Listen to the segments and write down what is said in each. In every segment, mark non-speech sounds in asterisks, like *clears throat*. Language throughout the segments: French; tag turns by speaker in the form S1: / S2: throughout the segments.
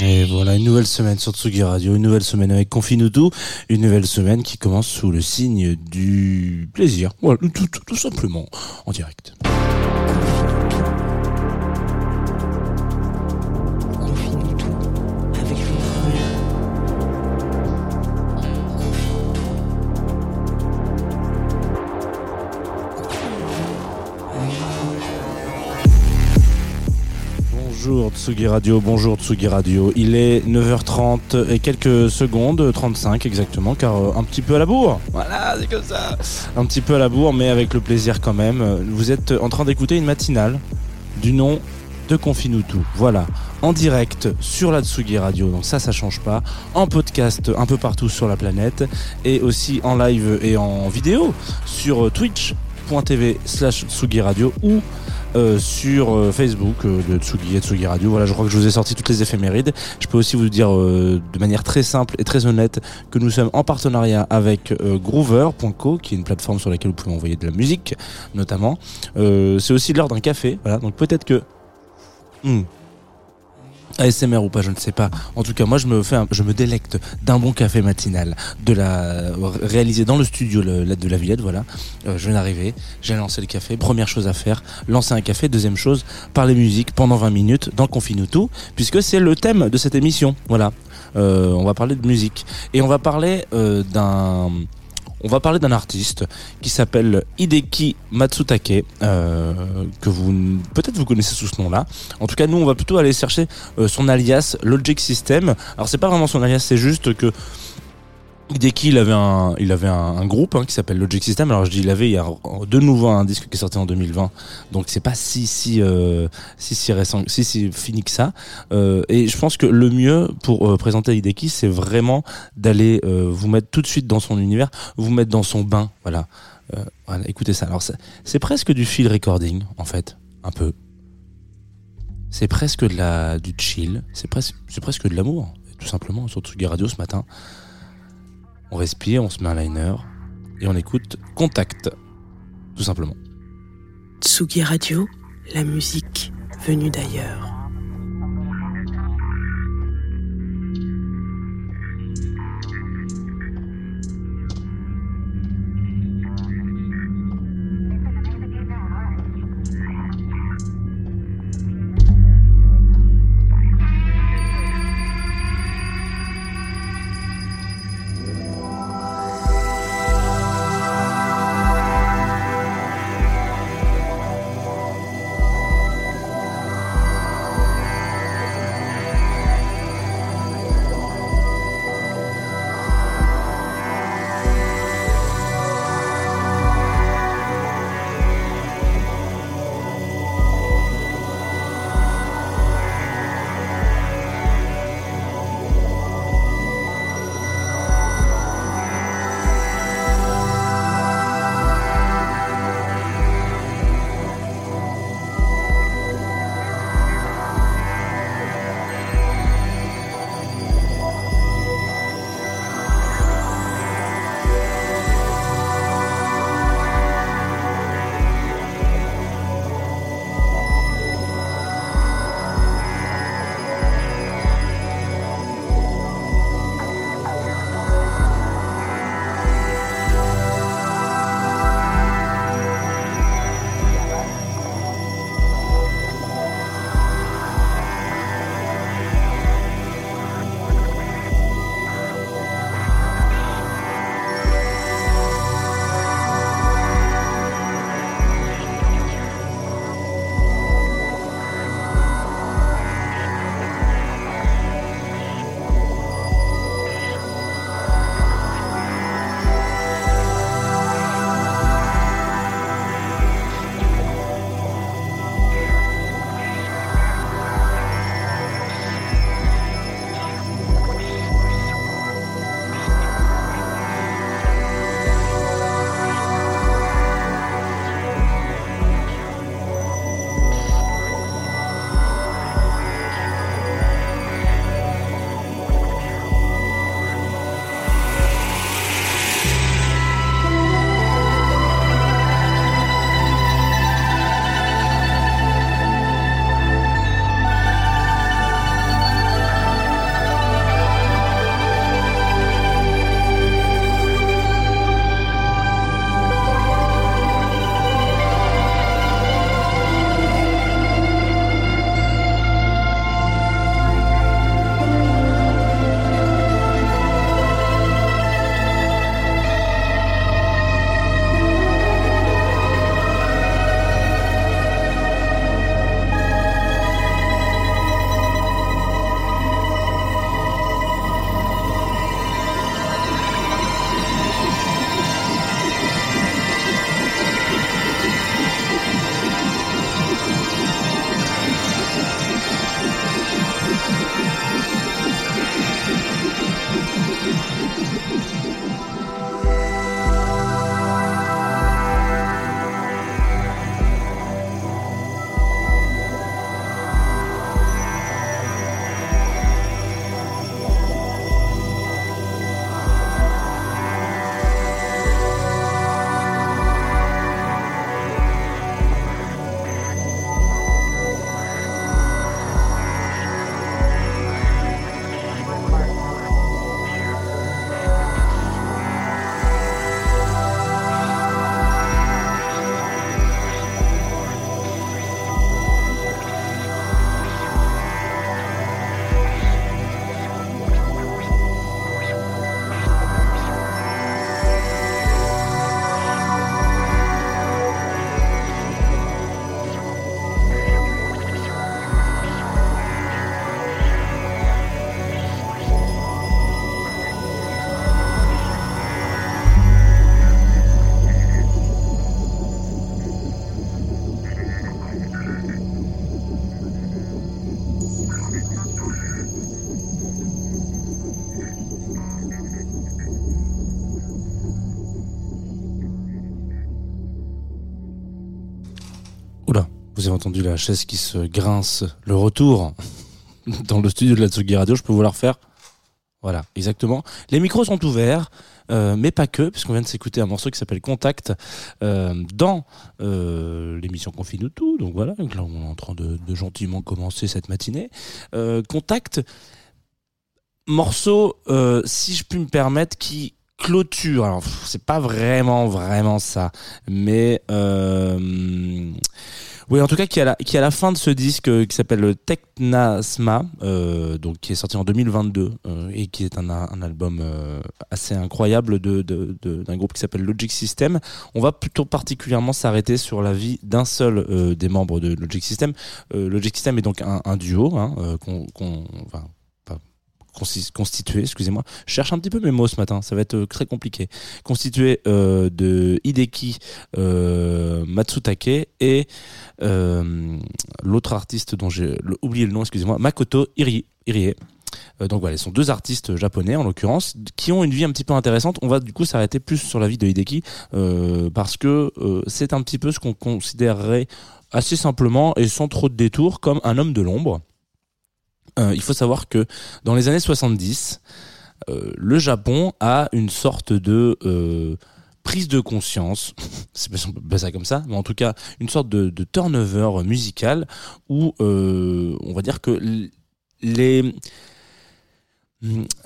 S1: Et voilà, une nouvelle semaine sur Tsugi Radio, une nouvelle semaine avec Confinutu, une nouvelle semaine qui commence sous le signe du plaisir. Voilà, tout simplement, en direct. Bonjour Tsugi Radio, bonjour Tsugi Radio. Il est 9h30 et quelques secondes, 35 exactement, car euh, un petit peu à la bourre. Voilà, c'est comme ça. Un petit peu à la bourre, mais avec le plaisir quand même. Vous êtes en train d'écouter une matinale du nom de Confinutu. Voilà, en direct sur la Tsugi Radio, donc ça, ça change pas. En podcast un peu partout sur la planète et aussi en live et en vidéo sur twitch.tv slash Tsugi Radio ou euh, sur euh, Facebook euh, de Tsugi et Tsugi Radio. Voilà, je crois que je vous ai sorti toutes les éphémérides. Je peux aussi vous dire de manière très simple et très honnête que nous sommes en partenariat avec Groover.co, qui est une plateforme sur laquelle vous pouvez envoyer de la musique, notamment. C'est aussi l'heure d'un café. Voilà, donc peut-être que Hmm. ASMR ou pas, je ne sais pas. En tout cas, moi, je me fais, un- je me délecte d'un bon café matinal, de la réalisé dans le studio le- de la Villette. Voilà, Euh, je viens d'arriver, j'ai lancé le café. Première chose à faire, lancer un café. Deuxième chose, parler musique pendant 20 minutes dans Confinuto, puisque c'est le thème de cette émission. Voilà, Euh, on va parler de musique et on va parler euh, d'un on va parler d'un artiste qui s'appelle Hideki Matsutake, euh, que vous peut-être vous connaissez sous ce nom-là. En tout cas, nous, on va plutôt aller chercher euh, son alias Logic System. Alors, c'est pas vraiment son alias, c'est juste que Hideki, il avait un, il avait un, groupe hein, qui s'appelle Logic System. Alors je dis il avait, il y a de nouveau un disque qui est sorti en 2020, donc c'est pas si si euh, si si récent, si si fini que ça. Euh, et je pense que le mieux pour euh, présenter Hideki, c'est vraiment d'aller vous mettre tout de suite dans son univers, vous mettre dans son bain. Voilà, voilà. Écoutez ça. Alors c'est presque du field recording en fait, un peu. C'est presque de la du chill. C'est presque c'est presque de l'amour, tout simplement sur Tsugi Radio ce matin. On respire, on se met un liner et on écoute Contact, tout simplement.
S2: Tsugi Radio, la musique venue d'ailleurs.
S1: Entendu la chaise qui se grince, le retour *laughs* dans le studio de la Tsugi Radio, je peux vous la refaire Voilà, exactement. Les micros sont ouverts, euh, mais pas que, puisqu'on vient de s'écouter un morceau qui s'appelle Contact euh, dans euh, l'émission Confine nous tout. Donc voilà, on est en train de, de gentiment commencer cette matinée. Contact, morceau, si je puis me permettre, qui clôture. Alors c'est pas vraiment vraiment ça, mais oui, en tout cas, qui est à la, qui la fin de ce disque euh, qui s'appelle le Technasma, euh, donc qui est sorti en 2022 euh, et qui est un, un album euh, assez incroyable de, de, de- d'un groupe qui s'appelle Logic System. On va plutôt particulièrement s'arrêter sur la vie d'un seul euh, des membres de Logic System. Logic System est donc un, un duo hein, qu'on, consi- constitué, excusez-moi. Je cherche un petit peu mes mots ce matin, ça va être euh, très compliqué. Constitué euh, de Hideki euh, Matsutake et l'autre artiste dont j'ai oublié le nom, excusez-moi, Makoto Irie. Donc voilà, ils sont deux artistes japonais en l'occurrence qui ont une vie un petit peu intéressante. On va du coup s'arrêter plus sur la vie de Hideki parce que c'est un petit peu ce qu'on considérerait assez simplement et sans trop de détours comme un homme de l'ombre. Euh, il faut savoir que dans les années 70, euh, le Japon a une sorte de euh, prise de conscience, *laughs* c'est pas ça comme ça, mais en tout cas une sorte de, turnover musical où on va dire que les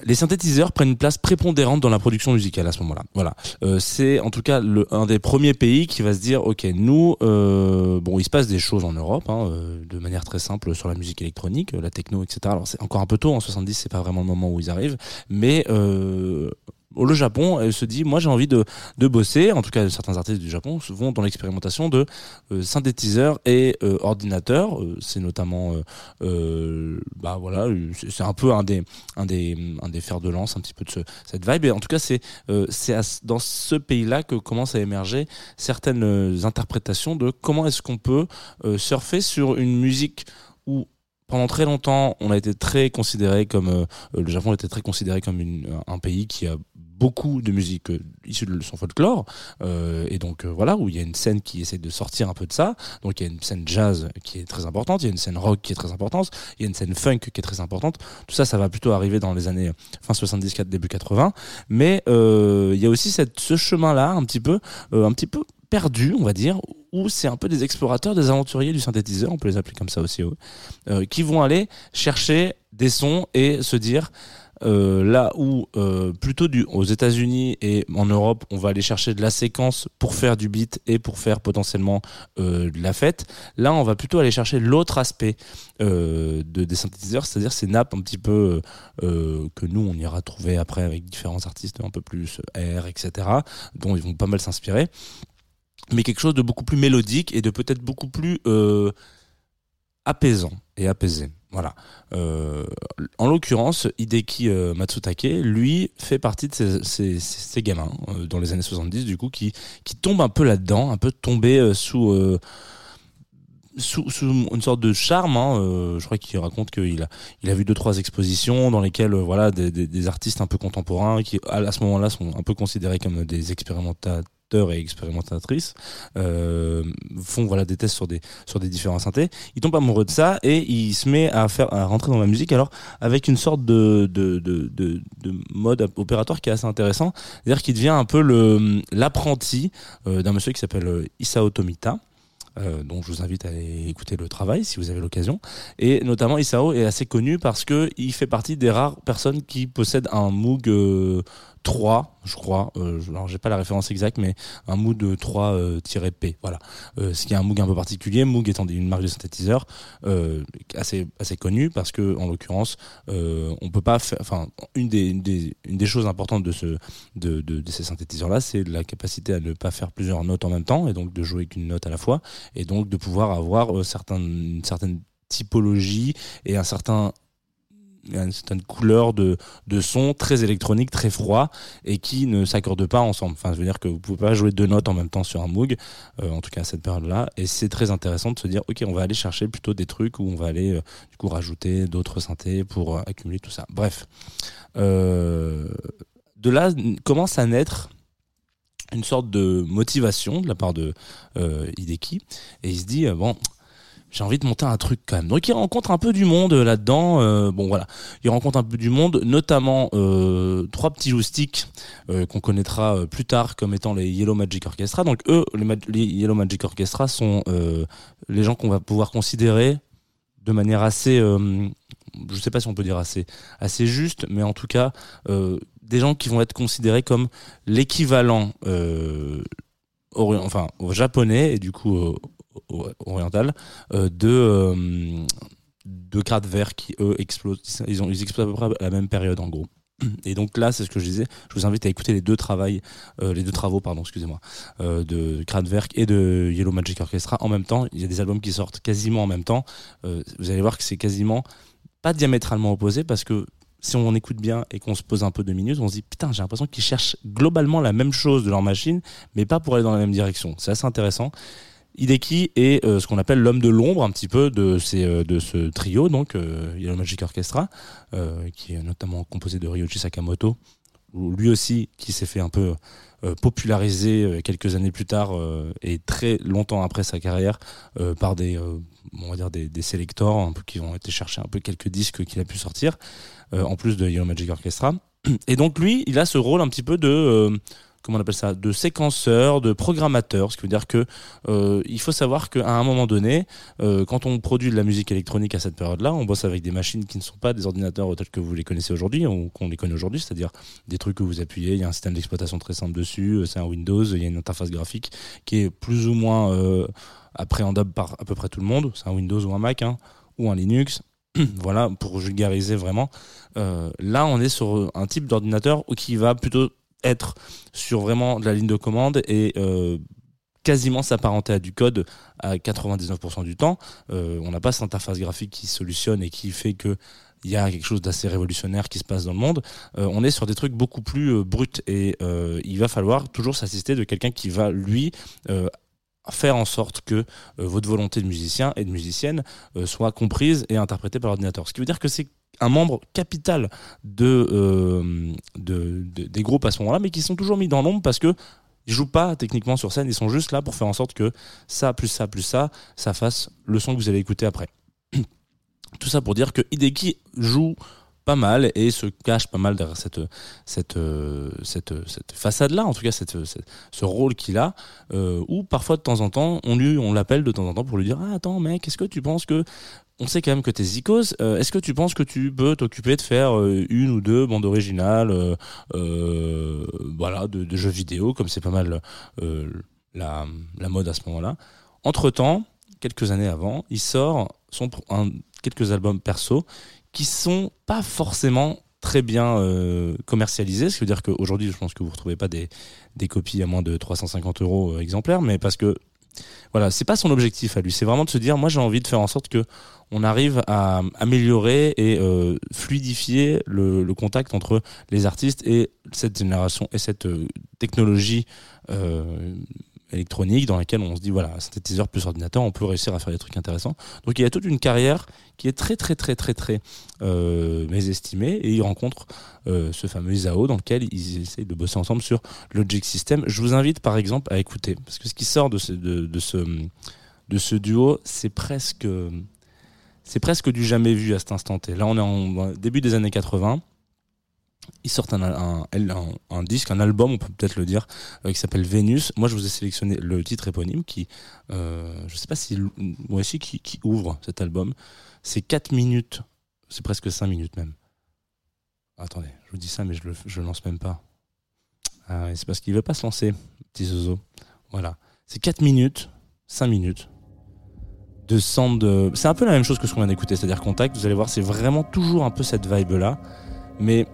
S1: les synthétiseurs prennent une place prépondérante dans la production musicale à ce moment-là. Voilà, Euh, c'est en tout cas le, un des premiers pays qui va se dire, ok, nous, euh, bon, il se passe des choses en Europe, hein, euh, de manière très simple sur la musique électronique, euh, la techno, etc. Alors c'est encore un peu tôt, en 70, c'est pas vraiment le moment où ils arrivent, mais euh, le Japon se dit, moi j'ai envie de, de bosser, en tout cas certains artistes du Japon vont dans l'expérimentation de euh, synthétiseurs et euh, ordinateurs. Euh, c'est notamment, euh, bah voilà, c'est un peu un des, un des, un des fers de lance un petit peu de ce, cette vibe. Et en tout cas, c'est, c'est dans ce pays-là que commencent à émerger certaines interprétations de comment est-ce qu'on peut surfer sur une musique où pendant très longtemps, on a été très considéré comme euh, euh, le Japon était très considéré comme une, un pays qui a beaucoup de musique euh, issue de son folklore euh, et donc euh, voilà où il y a une scène qui essaie de sortir un peu de ça. Donc il y a une scène jazz qui est très importante il y a une scène rock qui est très importante il y a une scène funk qui est très importante. Tout ça ça va plutôt arriver dans les années fin 70 début 80 mais euh, il y a aussi cette, ce chemin là un petit peu euh, un petit peu perdu on va dire où c'est un peu des explorateurs des aventuriers du synthétiseur on peut les appeler comme ça aussi eux, euh, qui vont aller chercher des sons et se dire euh, là où euh, plutôt du, aux États-Unis et en Europe, on va aller chercher de la séquence pour faire du beat et pour faire potentiellement euh, de la fête. Là, on va plutôt aller chercher l'autre aspect euh, de, des synthétiseurs, c'est-à-dire ces nappes un petit peu euh, que nous on ira trouver après avec différents artistes un peu plus air, etc., dont ils vont pas mal s'inspirer, mais quelque chose de beaucoup plus mélodique et de peut-être beaucoup plus euh, apaisant et apaisé. Voilà. Euh, en l'occurrence, Hideki euh, Matsutake, lui, fait partie de ces, ces, gamins dans les années 70, du coup, qui, qui tombent un peu là-dedans, un peu tombés sous, sous, une sorte de charme. Hein, je crois qu'il raconte qu'il a, il a vu deux trois expositions dans lesquelles, voilà, des, des, artistes un peu contemporains qui, à ce moment-là, sont un peu considérés comme des expérimentateurs et expérimentatrices euh, font voilà des tests sur des sur des différents synthés il tombe amoureux de ça et il se met à faire à rentrer dans la musique alors avec une sorte de de de de, de mode opératoire qui est assez intéressant c'est-à-dire qu'il devient un peu le l'apprenti euh, d'un monsieur qui s'appelle euh, Isao Tomita euh, dont je vous invite à aller écouter le travail si vous avez l'occasion. Et notamment Isao est assez connu parce que il fait partie des rares personnes qui possèdent un Moog euh, 3, je crois. Euh, alors j'ai pas la référence exacte, mais un Moog 3-P. Voilà. Euh, ce qui est un Moog un peu particulier. Moog étant une marque de synthétiseur euh, assez assez connue parce que en l'occurrence euh, on peut pas faire. Enfin une des, des une des choses importantes de ce de, de, de ces synthétiseurs là, c'est la capacité à ne pas faire plusieurs notes en même temps et donc de jouer qu'une note à la fois et donc de pouvoir avoir euh, certains, une certaine typologie et un certain une certaine couleur de, de son très électronique, très froid et qui ne s'accordent pas ensemble. Enfin, je veux dire que vous pouvez pas jouer deux notes en même temps sur un Moog, euh, en tout cas à cette période-là. Et c'est très intéressant de se dire, ok, on va aller chercher plutôt des trucs où on va aller euh, du coup rajouter d'autres synthés pour euh, accumuler tout ça. Bref, de là commence à naître une sorte de motivation de la part de Hideki et il se dit bon j'ai envie de monter un truc quand même. Donc il rencontre un peu du monde euh, là-dedans. euh, bon voilà, il rencontre un peu du monde, notamment euh, trois petits joustiques qu'on connaîtra plus tard comme étant les Yellow Magic Orchestra. Donc eux, les, Yellow Magic Orchestra sont les gens qu'on va pouvoir considérer de manière assez, je sais pas si on peut dire assez, assez juste, mais en tout cas des gens qui vont être considérés comme l'équivalent, enfin japonais et du coup euh, o- oriental euh, de euh, de Kraftwerk qui eux explosent ils ont ils explosent à peu près à la même période en gros et donc là c'est ce que je disais je vous invite à écouter les deux travails euh, les deux travaux pardon excusez-moi de Kraftwerk et de Yellow Magic Orchestra en même temps il y a des albums qui sortent quasiment en même temps vous allez voir que c'est quasiment pas diamétralement opposé parce que si on écoute bien et qu'on se pose un peu de minutes, on se dit putain, j'ai l'impression qu'ils cherchent globalement la même chose de leur machine, mais pas pour aller dans la même direction. C'est assez intéressant. Hideki est euh, ce qu'on appelle l'homme de l'ombre un petit peu de, ces, euh, de ce trio, donc euh, Yellow Magic Orchestra, euh, qui est notamment composé de Ryoichi Sakamoto, lui aussi qui s'est fait un peu populariser euh, quelques années plus tard et très longtemps après sa carrière par des on va dire des, peu qui ont été chercher un peu quelques disques qu'il a pu sortir en plus de Yellow Magic Orchestra. Et donc lui il a ce rôle un petit peu de comment on appelle ça de séquenceur de programmateur ce qui veut dire que euh, il faut savoir qu'à un moment donné euh, quand on produit de la musique électronique à cette période là on bosse avec des machines qui ne sont pas des ordinateurs tels que vous les connaissez aujourd'hui ou qu'on les connaît aujourd'hui c'est-à-dire des trucs que vous appuyez il y a un système d'exploitation très simple dessus euh, c'est un Windows il y a une interface graphique qui est plus ou moins appréhendable par à peu près tout le monde c'est un Windows ou un Mac hein, ou un Linux. *clears throat* Voilà pour vulgariser vraiment là on est sur un type d'ordinateur qui va plutôt être sur vraiment de la ligne de commande et euh, quasiment s'apparenter à du code à 99% du temps. Euh, on n'a pas cette interface graphique qui solutionne et qui fait que il y a quelque chose d'assez révolutionnaire qui se passe dans le monde. Euh, on est sur des trucs beaucoup plus bruts et il va falloir toujours s'assister de quelqu'un qui va lui faire en sorte que votre volonté de musicien et de musicienne soit comprise et interprétée par l'ordinateur. Ce qui veut dire que c'est un membre capital euh, de, de- des groupes à ce moment-là, mais qui sont toujours mis dans l'ombre parce que ils jouent pas techniquement sur scène, ils sont juste là pour faire en sorte que ça plus ça plus ça, ça fasse le son que vous allez écouter après. *clears throat* Tout ça pour dire que Hideki joue pas mal et se cache pas mal derrière cette cette euh, cette, cette façade là en tout cas cette, ce rôle qu'il a euh, où parfois de temps en temps on on l'appelle de temps en temps pour lui dire ah, attends mec est-ce que tu penses que on sait quand même que t'es Zikos. Euh, Est-ce que tu penses que tu peux t'occuper de faire euh, une ou deux bandes originales, euh, voilà, de, jeux vidéo, comme c'est pas mal la, mode à ce moment-là? Entre temps, quelques années avant, il sort quelques albums perso qui sont pas forcément très bien euh, commercialisés, ce qui veut dire qu'aujourd'hui, je pense que vous retrouvez pas des, des copies à moins de 350 euros exemplaires, mais parce que voilà, c'est pas son objectif à lui. C'est vraiment de se dire, moi, j'ai envie de faire en sorte que on arrive à améliorer et euh, fluidifier le, contact entre les artistes et cette génération et cette euh, technologie euh, électronique dans laquelle on se dit voilà synthétiseur plus ordinateur on peut réussir à faire des trucs intéressants donc il y a toute une carrière qui est très très très très très euh, mésestimée et il rencontre euh, ce fameux Isao dans lequel ils essayent de bosser ensemble sur Logic System je vous invite par exemple à écouter parce que ce qui sort de ce, de, de ce, de ce duo c'est presque c'est presque du jamais vu à cet instant T. Là, on est en début des années 80. Ils sortent un, un, disque, un album, on peut peut-être le dire, euh, qui s'appelle Vénus. Moi, je vous ai sélectionné le titre éponyme qui, euh, je sais pas si, moi aussi, qui, ouvre cet album. C'est 4 minutes, c'est presque 5 minutes même. Attendez, je vous dis ça, mais je le, je lance même pas. Ah, c'est parce qu'il veut pas se lancer, petit zozo. Voilà. C'est 4 minutes, 5 minutes de sound. C'est un peu la même chose que ce qu'on vient d'écouter, c'est-à-dire Contact. Vous allez voir, c'est vraiment toujours un peu cette vibe-là, mais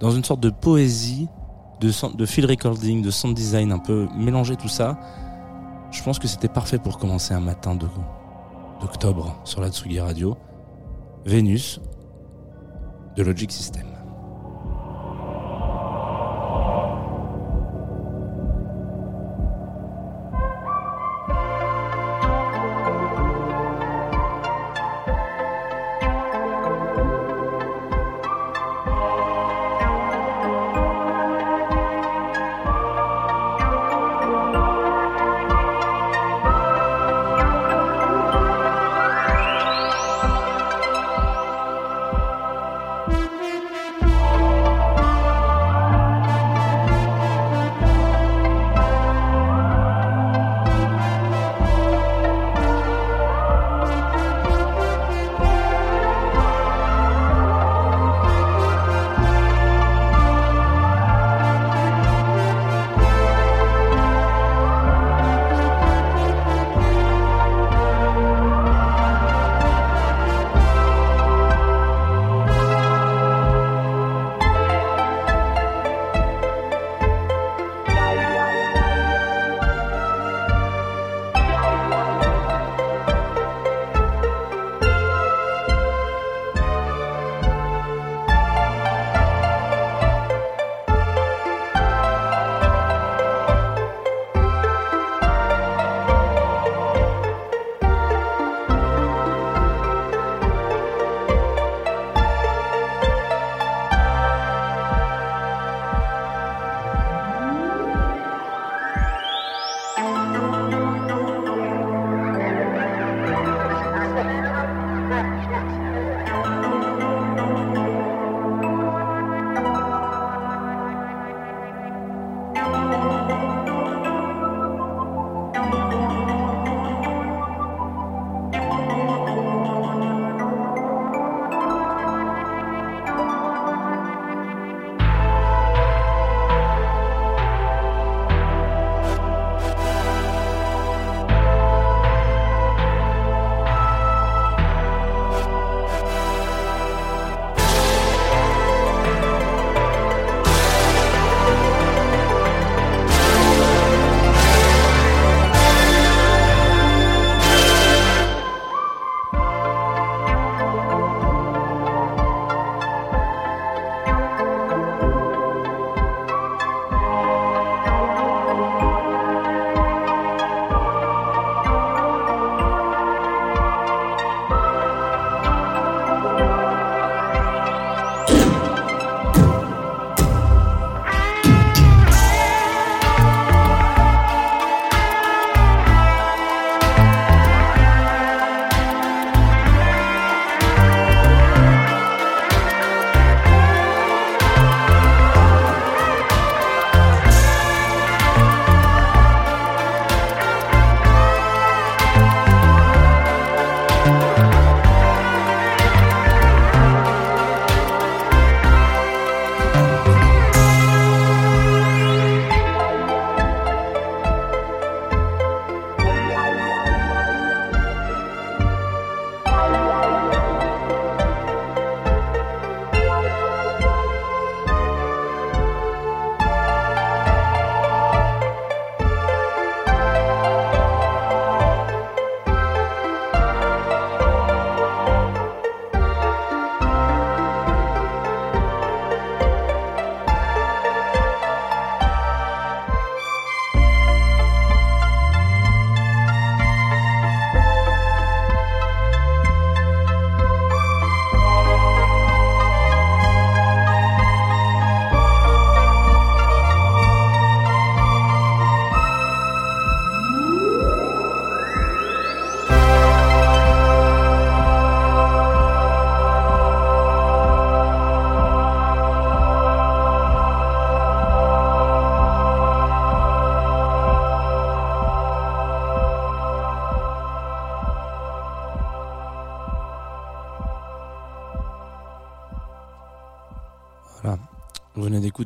S1: dans une sorte de poésie, de, de field recording, de sound design, un peu mélanger tout ça. Je pense que c'était parfait pour commencer un matin d'octobre sur la Tsugi Radio. Vénus de Logic System.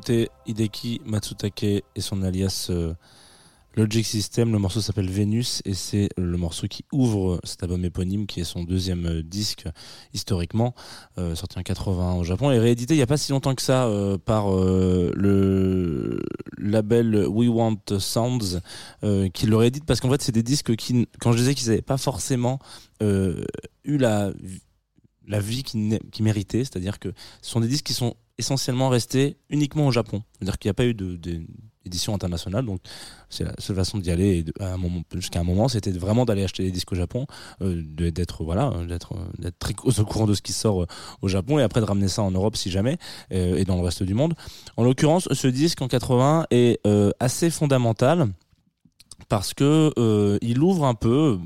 S1: Hideki Matsutake et son alias euh, Logic System. Le morceau s'appelle Vénus et c'est le morceau qui ouvre cet album éponyme qui est son deuxième euh, disque historiquement, euh, sorti en 81 au Japon et réédité il n'y a pas si longtemps que ça par le label We Want Sounds qui le réédite parce qu'en fait c'est des disques qui, quand je disais qu'ils n'avaient pas forcément eu la vie qui, qui méritait, c'est-à-dire que ce sont des disques qui sont essentiellement restés uniquement au Japon. C'est-à-dire qu'il n'y a pas eu d'édition internationale, donc c'est la seule façon d'y aller. Jusqu'à un moment, c'était vraiment d'aller acheter des disques au Japon, euh, d'être voilà, très au courant de ce qui sort euh, au Japon, et après de ramener ça en Europe si jamais, euh, et dans le reste du monde. En l'occurrence, ce disque en 80 est assez fondamental parce que il ouvre un peu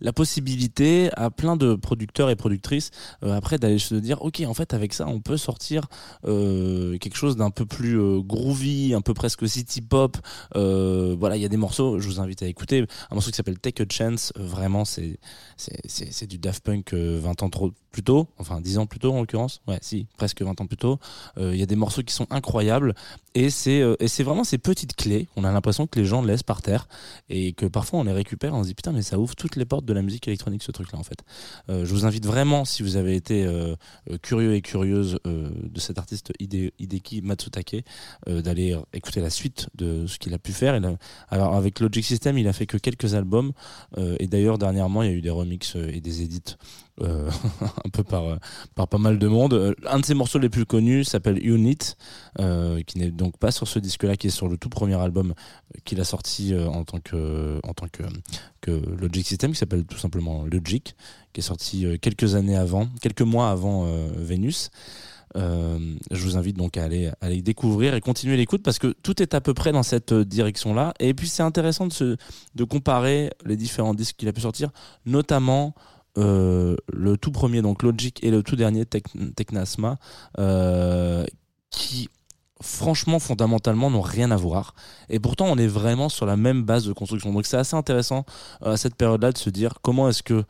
S1: la possibilité à plein de producteurs et productrices euh, après d'aller se dire ok en fait avec ça on peut sortir euh, quelque chose d'un peu plus euh, groovy un peu presque city pop. Voilà il y a des morceaux je vous invite à écouter. Un morceau qui s'appelle Take a Chance vraiment c'est c'est du Daft Punk euh, 20 ans trop plus tôt enfin 10 ans plus tôt en l'occurrence. Ouais si presque 20 ans plus tôt. Il y a des morceaux qui sont incroyables. Et c'est et c'est vraiment ces petites clés. On a l'impression que les gens laissent par terre et que parfois on les récupère on se dit putain mais ça ouvre toutes les portes de la musique électronique ce truc là en fait. Euh, je vous invite vraiment si vous avez été euh, euh, curieux et curieuse de cet artiste Hide- Hideki Matsutake d'aller écouter la suite de ce qu'il a pu faire. Alors avec Logic System il a fait que quelques albums et d'ailleurs dernièrement il y a eu des remixes et des edits euh, *laughs* un peu par euh, par pas mal de monde. Euh, un de ses morceaux les plus connus s'appelle Unit qui n'est donc pas sur ce disque là qui est sur le tout premier album qu'il a sorti en tant que en Logic System qui s'appelle tout simplement Logic qui est sorti quelques années avant quelques mois avant Vénus. Je vous invite donc à aller, aller découvrir et continuer l'écoute parce que tout est à peu près dans cette direction là et puis c'est intéressant de, de comparer les différents disques qu'il a pu sortir notamment euh, le tout premier donc Logic et le tout dernier Tec- Technasma euh, qui franchement fondamentalement n'ont rien à voir. Et pourtant on est vraiment sur la même base de construction. Donc c'est assez intéressant euh, à cette période là de se dire comment est-ce que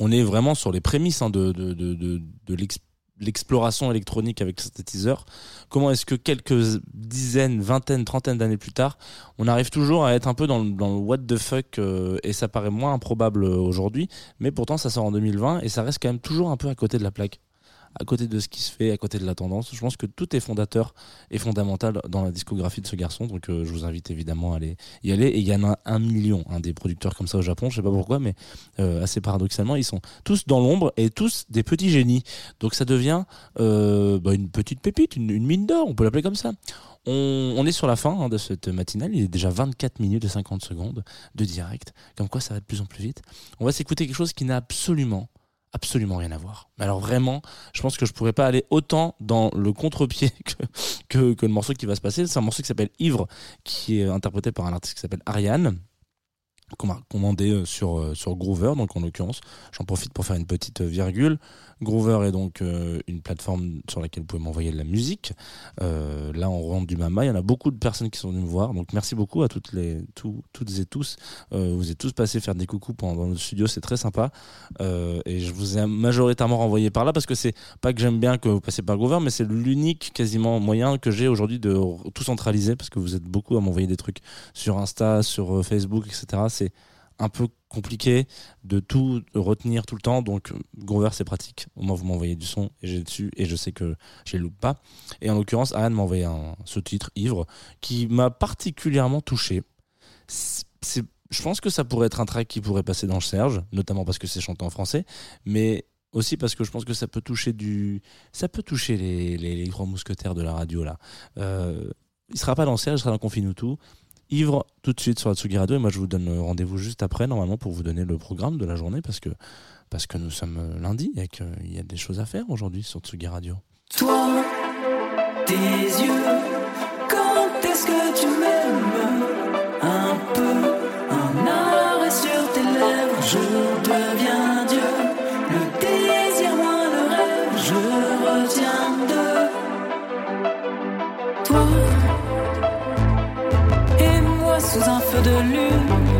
S1: on est vraiment sur les prémices hein, de, de, de, de, de l'ex- l'exploration électronique avec le synthétiseur. Comment est-ce que quelques dizaines vingtaines trentaines d'années plus tard on arrive toujours à être un peu dans le, dans le what the fuck euh, et ça paraît moins improbable euh, aujourd'hui mais pourtant ça sort en 2020 et ça reste quand même toujours un peu à côté de la plaque à côté de ce qui se fait, à côté de la tendance. Je pense que tout est fondateur et fondamental dans la discographie de ce garçon. Donc euh, je vous invite évidemment à aller y aller. Et il y en a un million, hein, des producteurs comme ça au Japon. Je sais pas pourquoi, mais euh, assez paradoxalement, ils sont tous dans l'ombre et tous des petits génies. Donc ça devient euh, bah, une petite pépite, une, mine d'or, on peut l'appeler comme ça. On, on est sur la fin hein, de cette matinale. Il est déjà 24 minutes et 50 secondes de direct. Comme quoi, ça va de plus en plus vite. On va s'écouter quelque chose qui n'a absolument absolument rien à voir. Mais alors vraiment, je pense que je pourrais pas aller autant dans le contre-pied *laughs* que, le morceau qui va se passer. C'est un morceau qui s'appelle Ivre, qui est interprété par un artiste qui s'appelle Ariane qu'on m'a commandé euh, sur euh, sur Groover donc en l'occurrence j'en profite pour faire une petite euh, virgule Groover est donc euh, une plateforme sur laquelle vous pouvez m'envoyer de la musique. Euh, là on rentre du mama. Il y en a beaucoup de personnes qui sont venues me voir. Donc merci beaucoup à toutes les tout, toutes et tous. Euh, vous êtes tous passés faire des coucous pendant dans notre studio. C'est très sympa. Et je vous ai majoritairement renvoyé par là parce que c'est pas que j'aime bien que vous passiez par Groover mais c'est l'unique quasiment moyen que j'ai aujourd'hui de tout centraliser parce que vous êtes beaucoup à m'envoyer des trucs sur Insta sur Facebook etc c'est un peu compliqué de tout retenir tout le temps. Donc Groover c'est pratique. Au moins vous m'envoyez du son et j'ai dessus et je sais que je les loupe pas. Et en l'occurrence Anne m'a envoyé un, ce titre Ivre qui m'a particulièrement touché. Je pense que ça pourrait être un track qui pourrait passer dans le Serge notamment parce que c'est chanté en français mais aussi parce que je pense que ça peut toucher les, les, grands mousquetaires de la radio là. Euh, il sera pas dans le Serge il sera dans Confine tout Ivre tout de suite sur Atsugi Radio et moi je vous donne rendez-vous juste après normalement pour vous donner le programme de la journée parce que parce que nous sommes lundi et qu'il y a des choses à faire aujourd'hui sur Tsugi Radio.
S3: Toi, tes yeux, de lune,